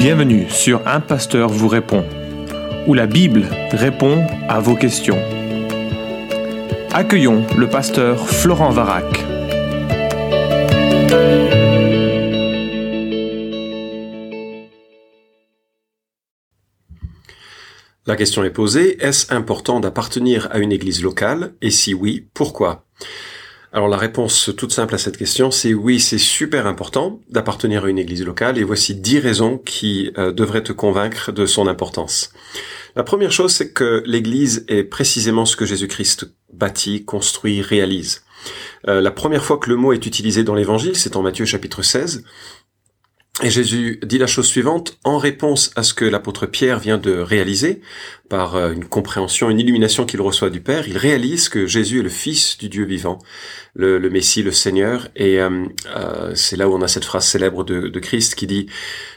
Bienvenue sur Un Pasteur vous répond, où la Bible répond à vos questions. Accueillons le pasteur Florent Varac. La question est posée, est-ce important d'appartenir à une église locale? Et si oui, pourquoi? Alors la réponse toute simple à cette question, c'est oui, c'est super important d'appartenir à une église locale et voici dix raisons qui euh, devraient te convaincre de son importance. La première chose, c'est que l'église est précisément ce que Jésus-Christ bâtit, construit, réalise. Euh, la première fois que le mot est utilisé dans l'évangile, c'est en Matthieu chapitre 16, et Jésus dit la chose suivante, en réponse à ce que l'apôtre Pierre vient de réaliser, par euh, une compréhension, une illumination qu'il reçoit du Père, il réalise que Jésus est le Fils du Dieu vivant, le, Messie, le Seigneur, et euh, euh, c'est là où on a cette phrase célèbre de, Christ qui dit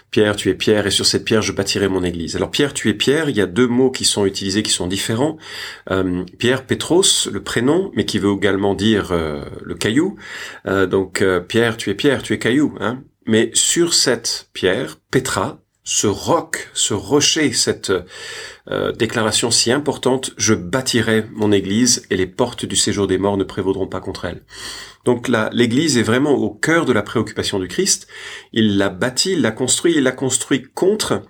Pierre, tu es Pierre, et sur cette pierre, je bâtirai mon église. Alors Pierre, tu es Pierre, il y a deux mots qui sont utilisés, qui sont différents. Pierre, Petros, le prénom, mais qui veut également dire le caillou. donc Pierre, tu es Pierre, tu es caillou. Hein mais sur cette pierre, Petra, ce roc, ce rocher, cette euh, déclaration si importante, je bâtirai mon église et les portes du séjour des morts ne prévaudront pas contre elle. Donc là, l'église est vraiment au cœur de la préoccupation du Christ. Il l'a bâti, il l'a construit, il l'a construit contre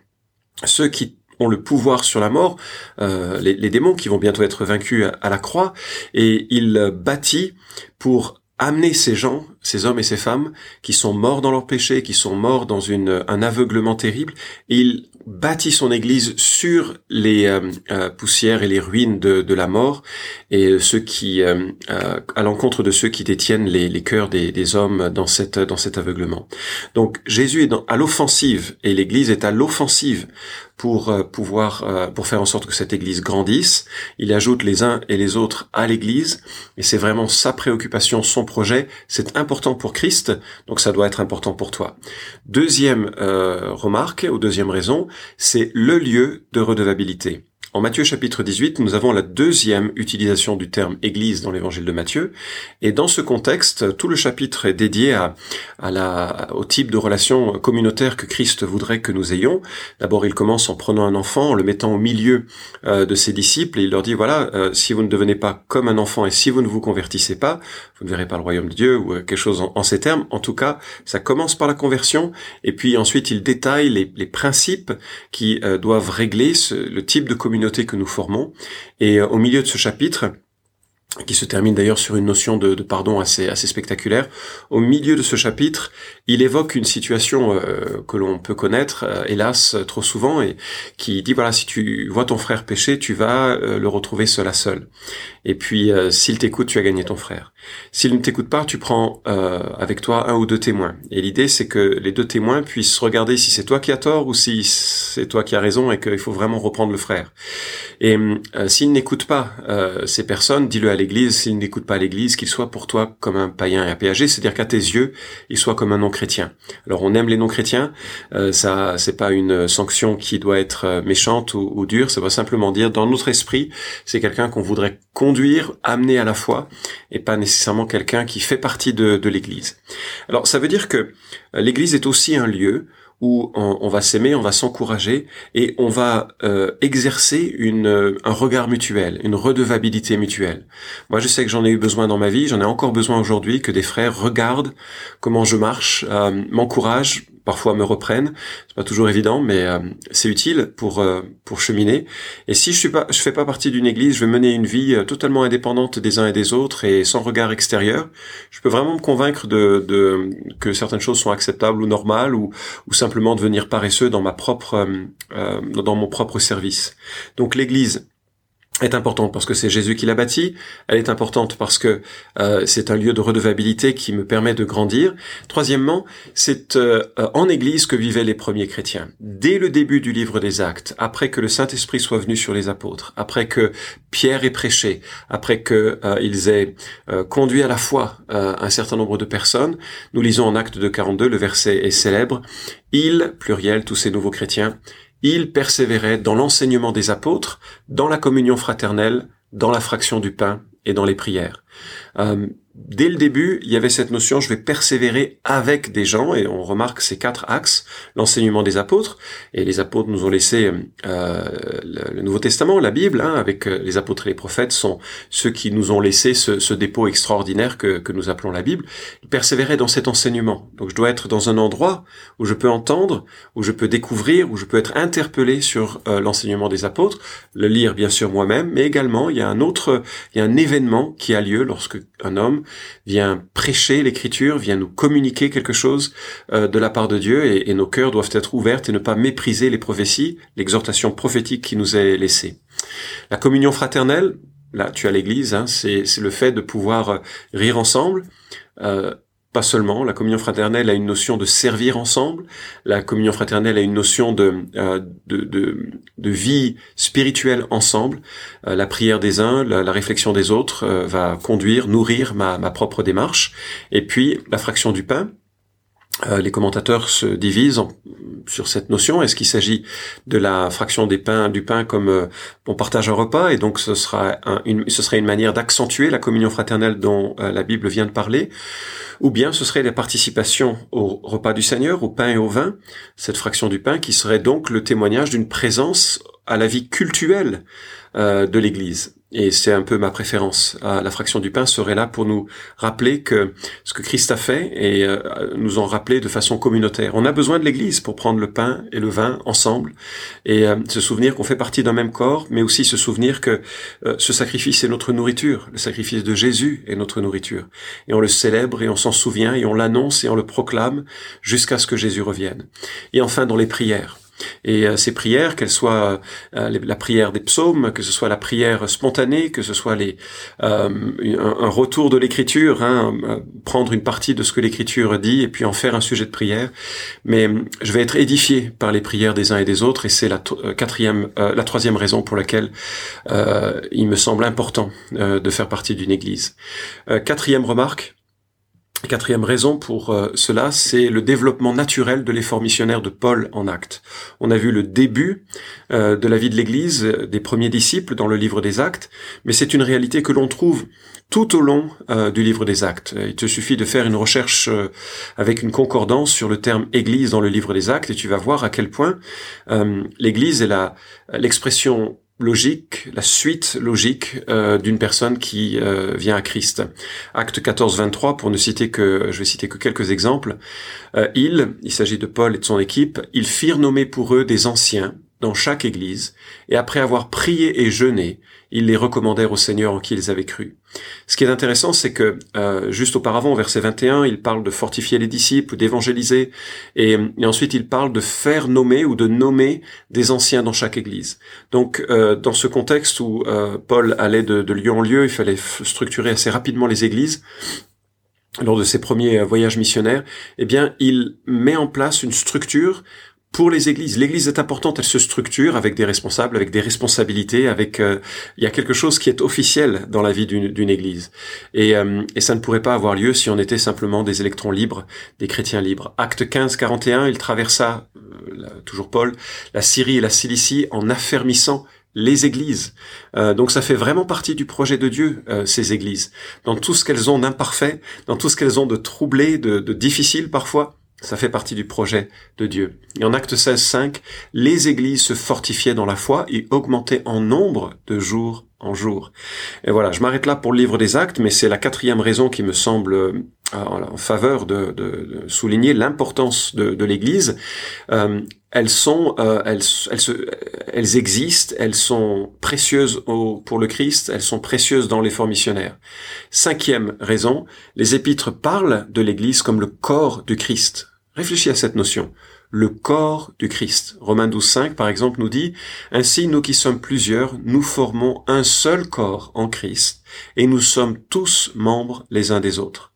ceux qui ont le pouvoir sur la mort, euh, les, les, démons qui vont bientôt être vaincus à la croix, et il bâtit pour amener ces gens, ces hommes et ces femmes qui sont morts dans leur péché, qui sont morts dans un aveuglement terrible, et il bâtit son Église sur les euh, euh, poussières et les ruines de, la mort, et ceux qui, euh, à l'encontre de ceux qui détiennent les, les cœurs des, hommes dans cette dans cet aveuglement. Donc Jésus est à l'offensive et l'Église est à l'offensive pour euh, pouvoir euh, pour faire en sorte que cette église grandisse. Il ajoute les uns et les autres à l'église et c'est vraiment sa préoccupation, son projet. C'est important pour Christ, donc ça doit être important pour toi. Deuxième euh, remarque ou deuxième raison, c'est le lieu de redevabilité. En Matthieu chapitre 18, nous avons la deuxième utilisation du terme Église dans l'évangile de Matthieu. Et dans ce contexte, tout le chapitre est dédié à, la, au type de relation communautaire que Christ voudrait que nous ayons. D'abord, il commence en prenant un enfant, en le mettant au milieu euh, de ses disciples, et il leur dit, voilà, euh, si vous ne devenez pas comme un enfant et si vous ne vous convertissez pas, vous ne verrez pas le royaume de Dieu ou euh, quelque chose en, ces termes. En tout cas, ça commence par la conversion, et puis ensuite il détaille les, les principes qui doivent régler ce, le type de communauté que nous formons. Et euh, au milieu de ce chapitre, qui se termine d'ailleurs sur une notion de, pardon assez, assez spectaculaire. Au milieu de ce chapitre, il évoque une situation euh, que l'on peut connaître, euh, hélas, trop souvent, et qui dit, voilà, si tu vois ton frère pécher, tu vas le retrouver seul à seul. Et puis, s'il t'écoute, tu as gagné ton frère. S'il ne t'écoute pas, tu prends euh, avec toi un ou deux témoins. Et l'idée, c'est que les deux témoins puissent regarder si c'est toi qui as tort ou si c'est toi qui as raison et qu'il faut vraiment reprendre le frère. Et euh, s'il n'écoute pas euh, ces personnes, dis-le à l'Église, s'il n'écoute pas l'Église, qu'il soit pour toi comme un païen et un c'est-à-dire qu'à tes yeux, il soit comme un non-chrétien. Alors on aime les non-chrétiens, ça c'est pas une sanction qui doit être méchante ou, ou dure, ça va simplement dire dans notre esprit, c'est quelqu'un qu'on voudrait conduire, amener à la foi, et pas nécessairement nécessairement quelqu'un qui fait partie de, de l'Église. Alors ça veut dire que euh, l'Église est aussi un lieu où on, va s'aimer, on va s'encourager et on va euh, exercer une, euh, un regard mutuel, une redevabilité mutuelle. Moi, je sais que j'en ai eu besoin dans ma vie, j'en ai encore besoin aujourd'hui que des frères regardent comment je marche, euh, m'encouragent, parfois me reprennent. C'est pas toujours évident, mais euh, c'est utile pour euh, pour cheminer. Et si je suis pas, je fais pas partie d'une église, je vais mener une vie euh, totalement indépendante des uns et des autres et sans regard extérieur. Je peux vraiment me convaincre de, de que certaines choses sont acceptables ou normales ou ou simplement devenir paresseux dans ma propre dans mon propre service. Donc l'église est importante parce que c'est Jésus qui l'a bâti, elle est importante parce que euh, c'est un lieu de redevabilité qui me permet de grandir. Troisièmement, c'est euh, en Église que vivaient les premiers chrétiens. Dès le début du livre des Actes, après que le Saint-Esprit soit venu sur les apôtres, après que Pierre ait prêché, après que euh, aient conduit à la foi un certain nombre de personnes, nous lisons en Acte de 42, le verset est célèbre, ils, pluriel, tous ces nouveaux chrétiens, il persévérait dans l'enseignement des apôtres, dans la communion fraternelle, dans la fraction du pain et dans les prières. Euh, dès le début, il y avait cette notion, je vais persévérer avec des gens, et on remarque ces quatre axes, l'enseignement des apôtres, et les apôtres nous ont laissé euh, le, Nouveau Testament, la Bible, hein, avec euh, les apôtres et les prophètes, sont ceux qui nous ont laissé ce, dépôt extraordinaire que, nous appelons la Bible. Persévérer dans cet enseignement. Donc je dois être dans un endroit où je peux entendre, où je peux découvrir, où je peux être interpellé sur l'enseignement des apôtres, le lire bien sûr moi-même, mais également il y a un autre, il y a un événement qui a lieu lorsque un homme vient prêcher l'écriture, vient nous communiquer quelque chose euh, de la part de Dieu et, nos cœurs doivent être ouverts et ne pas mépriser les prophéties, l'exhortation prophétique qui nous est laissée. La communion fraternelle, là tu as l'église, hein, c'est le fait de pouvoir rire ensemble, euh, pas seulement. La communion fraternelle a une notion de servir ensemble. La communion fraternelle a une notion de, euh, de, vie spirituelle ensemble. Euh, la prière des uns, la, réflexion des autres euh, va conduire, nourrir ma, ma propre démarche. Et puis la fraction du pain, les commentateurs se divisent sur cette notion. Est-ce qu'il s'agit de la fraction des pains, du pain comme euh, on partage un repas et donc ce sera une, serait une manière d'accentuer la communion fraternelle dont euh, la Bible vient de parler, ou bien ce serait la participation au repas du Seigneur, au pain et au vin, cette fraction du pain qui serait donc le témoignage d'une présence à la vie cultuelle de l'Église. Et c'est un peu ma préférence. Ah, la fraction du pain serait là pour nous rappeler que ce que Christ a fait et euh, nous en rappeler de façon communautaire. On a besoin de l'Église pour prendre le pain et le vin ensemble et euh, se souvenir qu'on fait partie d'un même corps, mais aussi se souvenir que euh, ce sacrifice est notre nourriture. Le sacrifice de Jésus est notre nourriture. Et on le célèbre et on s'en souvient et on l'annonce et on le proclame jusqu'à ce que Jésus revienne. Et enfin dans les prières. Et euh, ces prières, qu'elles soient euh, la prière des psaumes, que ce soit la prière spontanée, que ce soit les, euh, un, retour de l'écriture, hein, prendre une partie de ce que l'écriture dit et puis en faire un sujet de prière. Mais je vais être édifié par les prières des uns et des autres et c'est la quatrième, la troisième raison pour laquelle il me semble important de faire partie d'une église. quatrième remarque, quatrième raison pour euh, cela, c'est le développement naturel de l'effort missionnaire de Paul en actes. On a vu le début euh, de la vie de l'Église, euh, des premiers disciples dans le livre des actes, mais c'est une réalité que l'on trouve tout au long du livre des actes. Il te suffit de faire une recherche avec une concordance sur le terme Église dans le livre des actes et tu vas voir à quel point l'Église est l'expression logique, la suite logique euh, d'une personne qui euh, vient à Christ. Acte 14, 23, pour ne citer que, je vais citer que quelques exemples. Euh, ils, il s'agit de Paul et de son équipe, ils firent nommer pour eux des anciens dans chaque église, et après avoir prié et jeûné, ils les recommandèrent au Seigneur en qui ils avaient cru. Ce qui est intéressant, c'est que euh, juste auparavant, au verset 21, il parle de fortifier les disciples, d'évangéliser, et, ensuite il parle de faire nommer ou de nommer des anciens dans chaque église. Donc, euh, dans ce contexte où euh, Paul allait de, de lieu en lieu, il fallait structurer assez rapidement les églises lors de ses premiers voyages missionnaires, eh bien, il met en place une structure pour les églises. L'église est importante, elle se structure avec des responsables, avec des responsabilités, avec euh, il y a quelque chose qui est officiel dans la vie d'une église. Et, euh, et ça ne pourrait pas avoir lieu si on était simplement des électrons libres, des chrétiens libres. Acte 15, 41, il traversa, euh, toujours Paul, la Syrie et la Cilicie en affermissant les églises. donc ça fait vraiment partie du projet de Dieu, ces églises. Dans tout ce qu'elles ont d'imparfait, dans tout ce qu'elles ont de troublé, de, de difficile parfois, ça fait partie du projet de Dieu. Et en acte 16, 5, les églises se fortifiaient dans la foi et augmentaient en nombre de jour en jour. Et voilà, je m'arrête là pour le livre des actes, mais c'est la quatrième raison qui me semble euh, en faveur de, souligner l'importance de, l'Église. Euh, elles sont, euh, elles, elles, existent, elles sont précieuses pour le Christ, elles sont précieuses dans l'effort missionnaire. Cinquième raison, les épîtres parlent de l'Église comme le corps du Christ. Réfléchis à cette notion. Le corps du Christ. Romains 12, 5, par exemple, nous dit, Ainsi, nous qui sommes plusieurs, nous formons un seul corps en Christ, et nous sommes tous membres les uns des autres.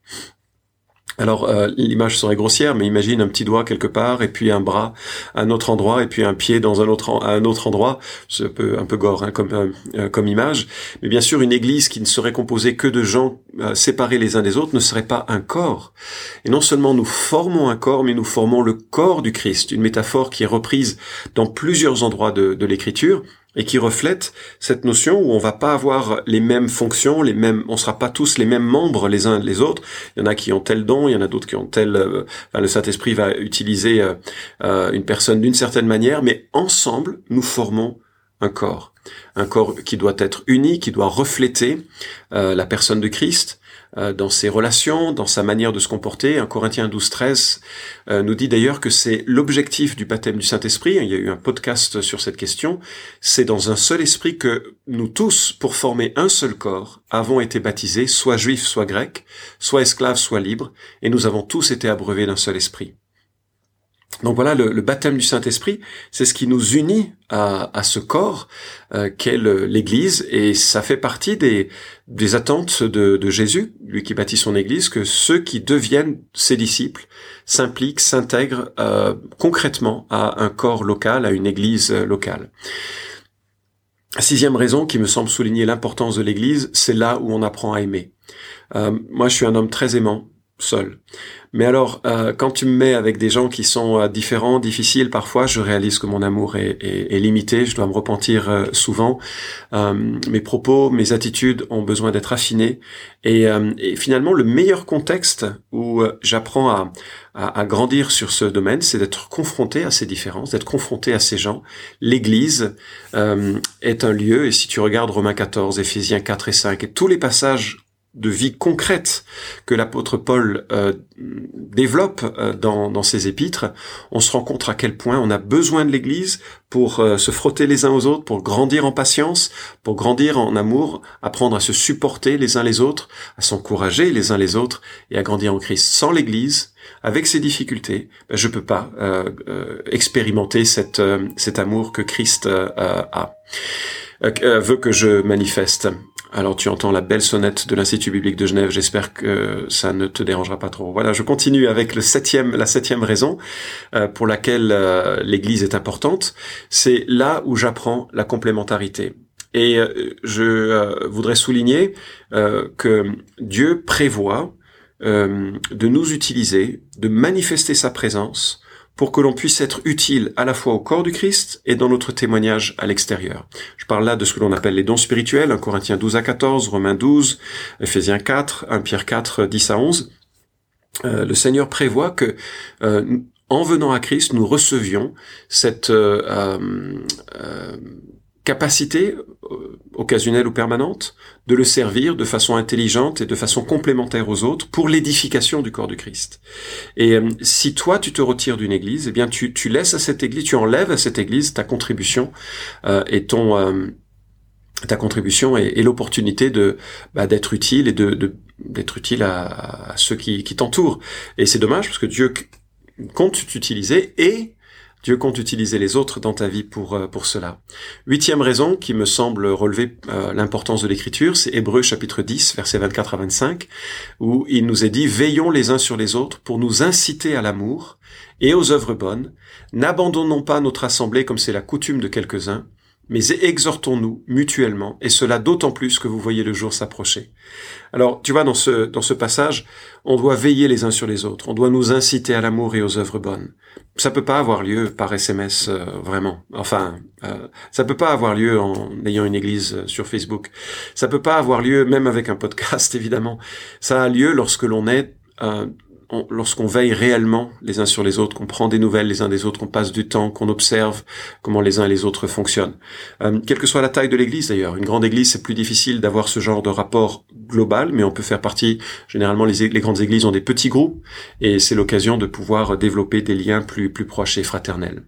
Alors euh, l'image serait grossière, mais imagine un petit doigt quelque part et puis un bras à un autre endroit et puis un pied dans un autre à un autre endroit. C'est un peu un peu gore hein, comme euh, euh, comme image. Mais bien sûr, une église qui ne serait composée que de gens séparés les uns des autres ne serait pas un corps. Et non seulement nous formons un corps, mais nous formons le corps du Christ. Une métaphore qui est reprise dans plusieurs endroits de, de l'Écriture. Et qui reflète cette notion où on va pas avoir les mêmes fonctions, les mêmes, on sera pas tous les mêmes membres les uns les autres. Il y en a qui ont tel don, il y en a d'autres qui ont tel. Euh, le Saint Esprit va utiliser euh, euh, une personne d'une certaine manière, mais ensemble nous formons un corps, un corps qui doit être uni, qui doit refléter la personne de Christ, dans ses relations, dans sa manière de se comporter. Un Corinthien 12, 13 euh, nous dit d'ailleurs que c'est l'objectif du baptême du Saint-Esprit. Il y a eu un podcast sur cette question. C'est dans un seul esprit que nous tous, pour former un seul corps, avons été baptisés, soit juifs, soit grecs, soit esclaves, soit libres, et nous avons tous été abreuvés d'un seul esprit. Donc voilà, le, baptême du Saint-Esprit, c'est ce qui nous unit à, ce corps euh, qu'est l'Église, et ça fait partie des, des attentes de, Jésus, lui qui bâtit son Église, que ceux qui deviennent ses disciples s'impliquent, s'intègrent euh, concrètement à un corps local, à une Église locale. Sixième raison qui me semble souligner l'importance de l'Église, c'est là où on apprend à aimer. Euh, moi, je suis un homme très aimant, seul. Mais alors, euh, quand tu me mets avec des gens qui sont euh, différents, difficiles, parfois, je réalise que mon amour est, est, limité. Je dois me repentir euh, souvent. mes propos, mes attitudes ont besoin d'être affinés. Et, et, finalement, le meilleur contexte où j'apprends à, à, à, grandir sur ce domaine, c'est d'être confronté à ces différences, d'être confronté à ces gens. L'Église est un lieu, et si tu regardes Romains 14, Éphésiens 4 et 5, et tous les passages de vie concrète que l'apôtre Paul euh, développe euh, dans, dans, ses épîtres, on se rend compte à quel point on a besoin de l'Église pour euh, se frotter les uns aux autres, pour grandir en patience, pour grandir en amour, apprendre à se supporter les uns les autres, à s'encourager les uns les autres et à grandir en Christ. Sans l'Église, avec ses difficultés, ben, je peux pas expérimenter cette, cet amour que Christ a. veut que je manifeste. Alors tu entends la belle sonnette de l'Institut biblique de Genève, j'espère que ça ne te dérangera pas trop. Voilà, je continue avec le septième, la septième raison euh, pour laquelle euh, l'Église est importante. C'est là où j'apprends la complémentarité. Et euh, je voudrais souligner que Dieu prévoit de nous utiliser, de manifester sa présence pour que l'on puisse être utile à la fois au corps du Christ et dans notre témoignage à l'extérieur. Je parle là de ce que l'on appelle les dons spirituels, 1 Corinthiens 12 à 14, Romains 12, Ephésiens 4, 1 Pierre 4, 10 à 11. Euh, le Seigneur prévoit que euh, en venant à Christ, nous recevions cette euh, capacité occasionnelle ou permanente de le servir de façon intelligente et de façon complémentaire aux autres pour l'édification du corps du Christ. Et euh, si toi tu te retires d'une église, eh bien tu, tu laisses à cette église, tu enlèves à cette église ta contribution euh, et ton ta contribution et, l'opportunité de bah, d'être utile et de d'être utile à, à, ceux qui, qui t'entourent. Et c'est dommage parce que Dieu compte t'utiliser et Dieu compte utiliser les autres dans ta vie pour, euh, pour cela. Huitième raison qui me semble relever euh, l'importance de l'écriture, c'est Hébreu chapitre 10, versets 24 à 25, où il nous est dit, veillons les uns sur les autres pour nous inciter à l'amour et aux œuvres bonnes. N'abandonnons pas notre assemblée comme c'est la coutume de quelques-uns, mais exhortons-nous mutuellement, et cela d'autant plus que vous voyez le jour s'approcher. Alors, tu vois, dans ce, dans ce passage, on doit veiller les uns sur les autres, on doit nous inciter à l'amour et aux œuvres bonnes. Ça peut pas avoir lieu par SMS, euh, vraiment. Enfin, euh, ça peut pas avoir lieu en ayant une église euh, sur Facebook. Ça peut pas avoir lieu même avec un podcast, évidemment. Ça a lieu lorsque l'on est lorsqu'on veille réellement les uns sur les autres, qu'on prend des nouvelles les uns des autres, qu'on passe du temps, qu'on observe comment les uns et les autres fonctionnent. Euh, quelle que soit la taille de l'église d'ailleurs, une grande église c'est plus difficile d'avoir ce genre de rapport global, mais on peut faire partie, généralement les, grandes églises ont des petits groupes, et c'est l'occasion de pouvoir développer des liens plus, plus proches et fraternels.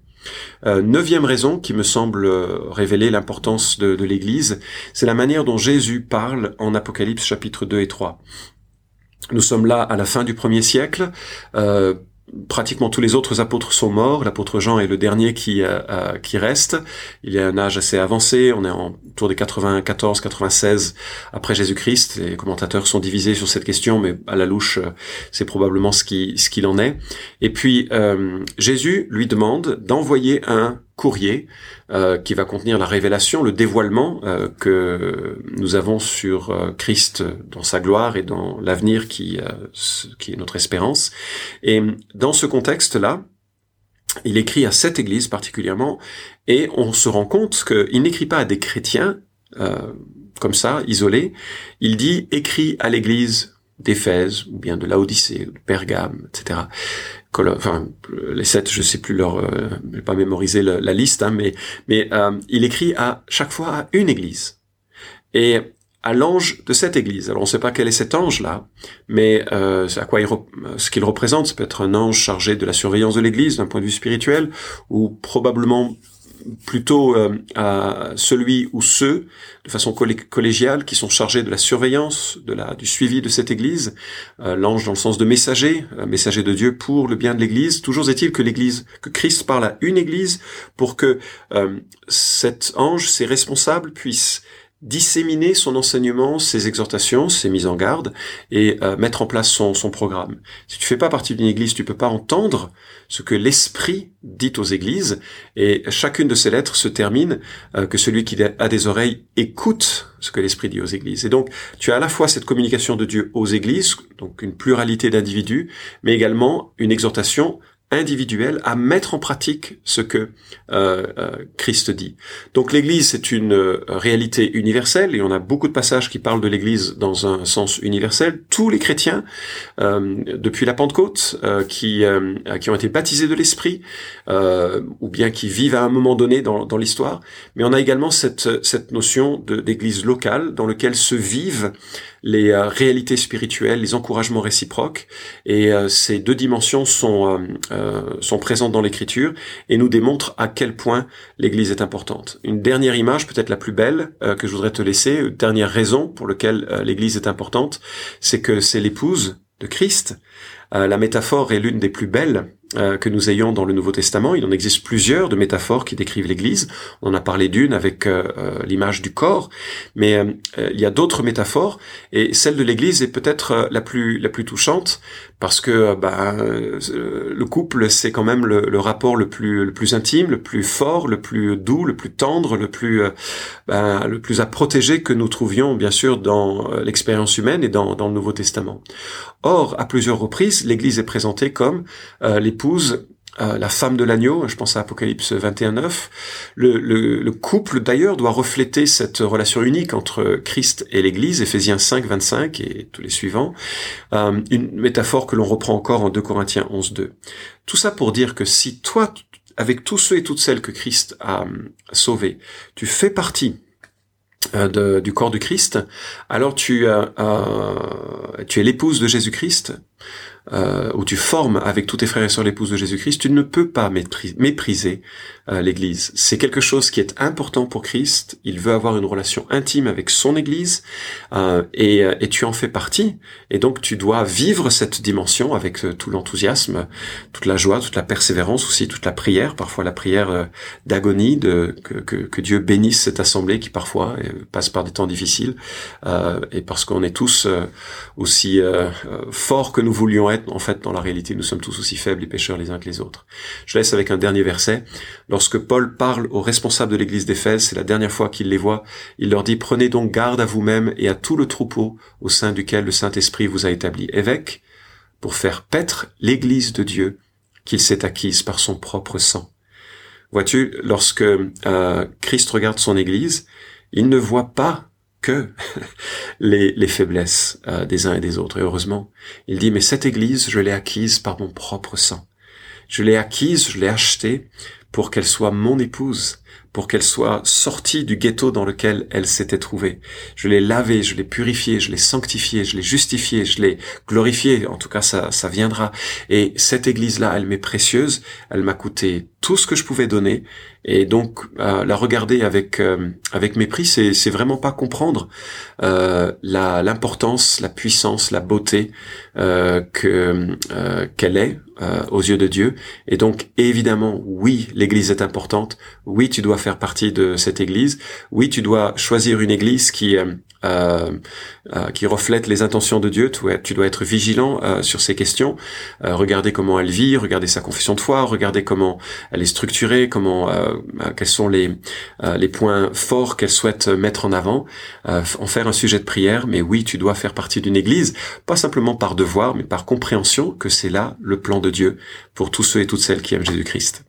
Euh, neuvième raison qui me semble euh, révéler l'importance de, de l'Église, c'est la manière dont Jésus parle en Apocalypse chapitre 2 et 3. Nous sommes là à la fin du premier siècle. Euh, pratiquement tous les autres apôtres sont morts. L'apôtre Jean est le dernier qui euh, euh, qui reste. Il a un âge assez avancé. On est en tour des 94, 96 après Jésus-Christ. Les commentateurs sont divisés sur cette question, mais à la louche, c'est probablement ce qui ce qu'il en est. Et puis Jésus lui demande d'envoyer un courrier euh, qui va contenir la révélation, le dévoilement euh, que nous avons sur euh, Christ dans sa gloire et dans l'avenir qui, qui est notre espérance. Et dans ce contexte-là, il écrit à cette église particulièrement, et on se rend compte qu'il n'écrit pas à des chrétiens euh, comme ça, isolés. Il dit écrit à l'église d'Éphèse ou bien de Laodicée, de Pergame, etc. Les sept, je sais plus leur, euh, pas mémoriser la, liste, hein, mais mais euh, il écrit à chaque fois à une église et à l'ange de cette église. Alors on ne sait pas quel est cet ange là, mais euh, à quoi il ce qu'il représente. Ça peut être un ange chargé de la surveillance de l'église d'un point de vue spirituel, ou probablement plutôt euh, à celui ou ceux, de façon collégiale, qui sont chargés de la surveillance, de la, du suivi de cette Église. Euh, l'ange dans le sens de messager, euh, messager de Dieu pour le bien de l'Église. Toujours est-il que l'Église, que Christ parle à une Église pour que cet ange, ses responsables, puissent disséminer son enseignement, ses exhortations, ses mises en garde et euh, mettre en place son, programme. Si tu fais pas partie d'une église, tu peux pas entendre ce que l'esprit dit aux églises et chacune de ces lettres se termine euh, que celui qui a des oreilles écoute ce que l'esprit dit aux églises. Et donc tu as à la fois cette communication de Dieu aux églises, donc une pluralité d'individus, mais également une exhortation individuel à mettre en pratique ce que euh, euh, Christ dit. Donc l'Église, c'est une euh, réalité universelle, et on a beaucoup de passages qui parlent de l'Église dans un sens universel. Tous les chrétiens, depuis la Pentecôte, qui, qui ont été baptisés de l'Esprit, ou bien qui vivent à un moment donné dans, dans l'histoire, mais on a également cette, cette notion d'Église locale dans lequel se vivent les euh, réalités spirituelles, les encouragements réciproques. Et euh, ces deux dimensions sont, euh, sont présentes dans l'Écriture et nous démontrent à quel point l'Église est importante. Une dernière image, peut-être la plus belle, que je voudrais te laisser, une dernière raison pour laquelle l'Église est importante, c'est que c'est l'épouse de Christ. la métaphore est l'une des plus belles euh, que nous ayons dans le Nouveau Testament. Il en existe plusieurs de métaphores qui décrivent l'Église. On en a parlé d'une avec euh, euh, l'image du corps, mais il y a d'autres métaphores et celle de l'Église est peut-être la plus la plus touchante parce que bah, le couple c'est quand même le, rapport le plus intime, le plus fort, le plus doux, le plus tendre, le plus bah, le plus à protéger que nous trouvions bien sûr dans l'expérience humaine et dans, le Nouveau Testament. Or, à plusieurs reprises, l'Église est présentée comme les épouse euh, la femme de l'agneau, je pense à Apocalypse 21.9. Le, le, le couple d'ailleurs doit refléter cette relation unique entre Christ et l'Église, Éphésiens 5, 25 et tous les suivants. Euh, une métaphore que l'on reprend encore en 2 Corinthiens 11, 2. Tout ça pour dire que si toi, avec tous ceux et toutes celles que Christ a sauvés, tu fais partie euh, du corps du Christ, alors tu, euh, tu es l'épouse de Jésus-Christ, euh, où tu formes avec tous tes frères et sœurs l'épouse de Jésus-Christ, tu ne peux pas mépriser euh, l'Église. C'est quelque chose qui est important pour Christ. Il veut avoir une relation intime avec son Église euh, et, euh, et, tu en fais partie. Et donc tu dois vivre cette dimension avec euh, tout l'enthousiasme, toute la joie, toute la persévérance aussi, toute la prière, parfois la prière d'agonie, de que, que, que, Dieu bénisse cette assemblée qui parfois passe par des temps difficiles. et parce qu'on est tous aussi forts que nous voulions être, en fait, dans la réalité, nous sommes tous aussi faibles et pécheurs les uns que les autres. Je laisse avec un dernier verset. Lorsque Paul parle aux responsables de l'église d'Éphèse, c'est la dernière fois qu'il les voit, il leur dit, prenez donc garde à vous-même et à tout le troupeau au sein duquel le Saint-Esprit vous a établi évêque, pour faire paître l'église de Dieu qu'il s'est acquise par son propre sang. Vois-tu, lorsque euh, Christ regarde son église, il ne voit pas que les, faiblesses euh, des uns et des autres. Et heureusement, il dit, mais cette Église, je l'ai acquise par mon propre sang. Je l'ai acquise, je l'ai achetée pour qu'elle soit mon épouse pour qu'elle soit sortie du ghetto dans lequel elle s'était trouvée. Je l'ai lavée, je l'ai purifiée, je l'ai sanctifiée, je l'ai justifiée, je l'ai glorifiée. En tout cas, ça, ça viendra. Et cette église-là, elle m'est précieuse. Elle m'a coûté tout ce que je pouvais donner. Et donc, euh, la regarder avec euh, avec mépris, c'est c'est vraiment pas comprendre euh, la l'importance, la puissance, la beauté euh, que qu'elle est aux yeux de Dieu. Et donc, évidemment, oui, l'Église est importante. Oui, tu dois faire partie de cette Église. Oui, tu dois choisir une Église qui euh, euh, euh, qui reflète les intentions de Dieu. Tu, dois être vigilant euh, sur ces questions. Euh, regarder comment elle vit, regarder sa confession de foi, regarder comment elle est structurée, comment quels sont les les points forts qu'elle souhaite mettre en avant, en faire un sujet de prière. Mais oui, tu dois faire partie d'une Église, pas simplement par devoir, mais par compréhension que c'est là le plan de Dieu pour tous ceux et toutes celles qui aiment Jésus-Christ.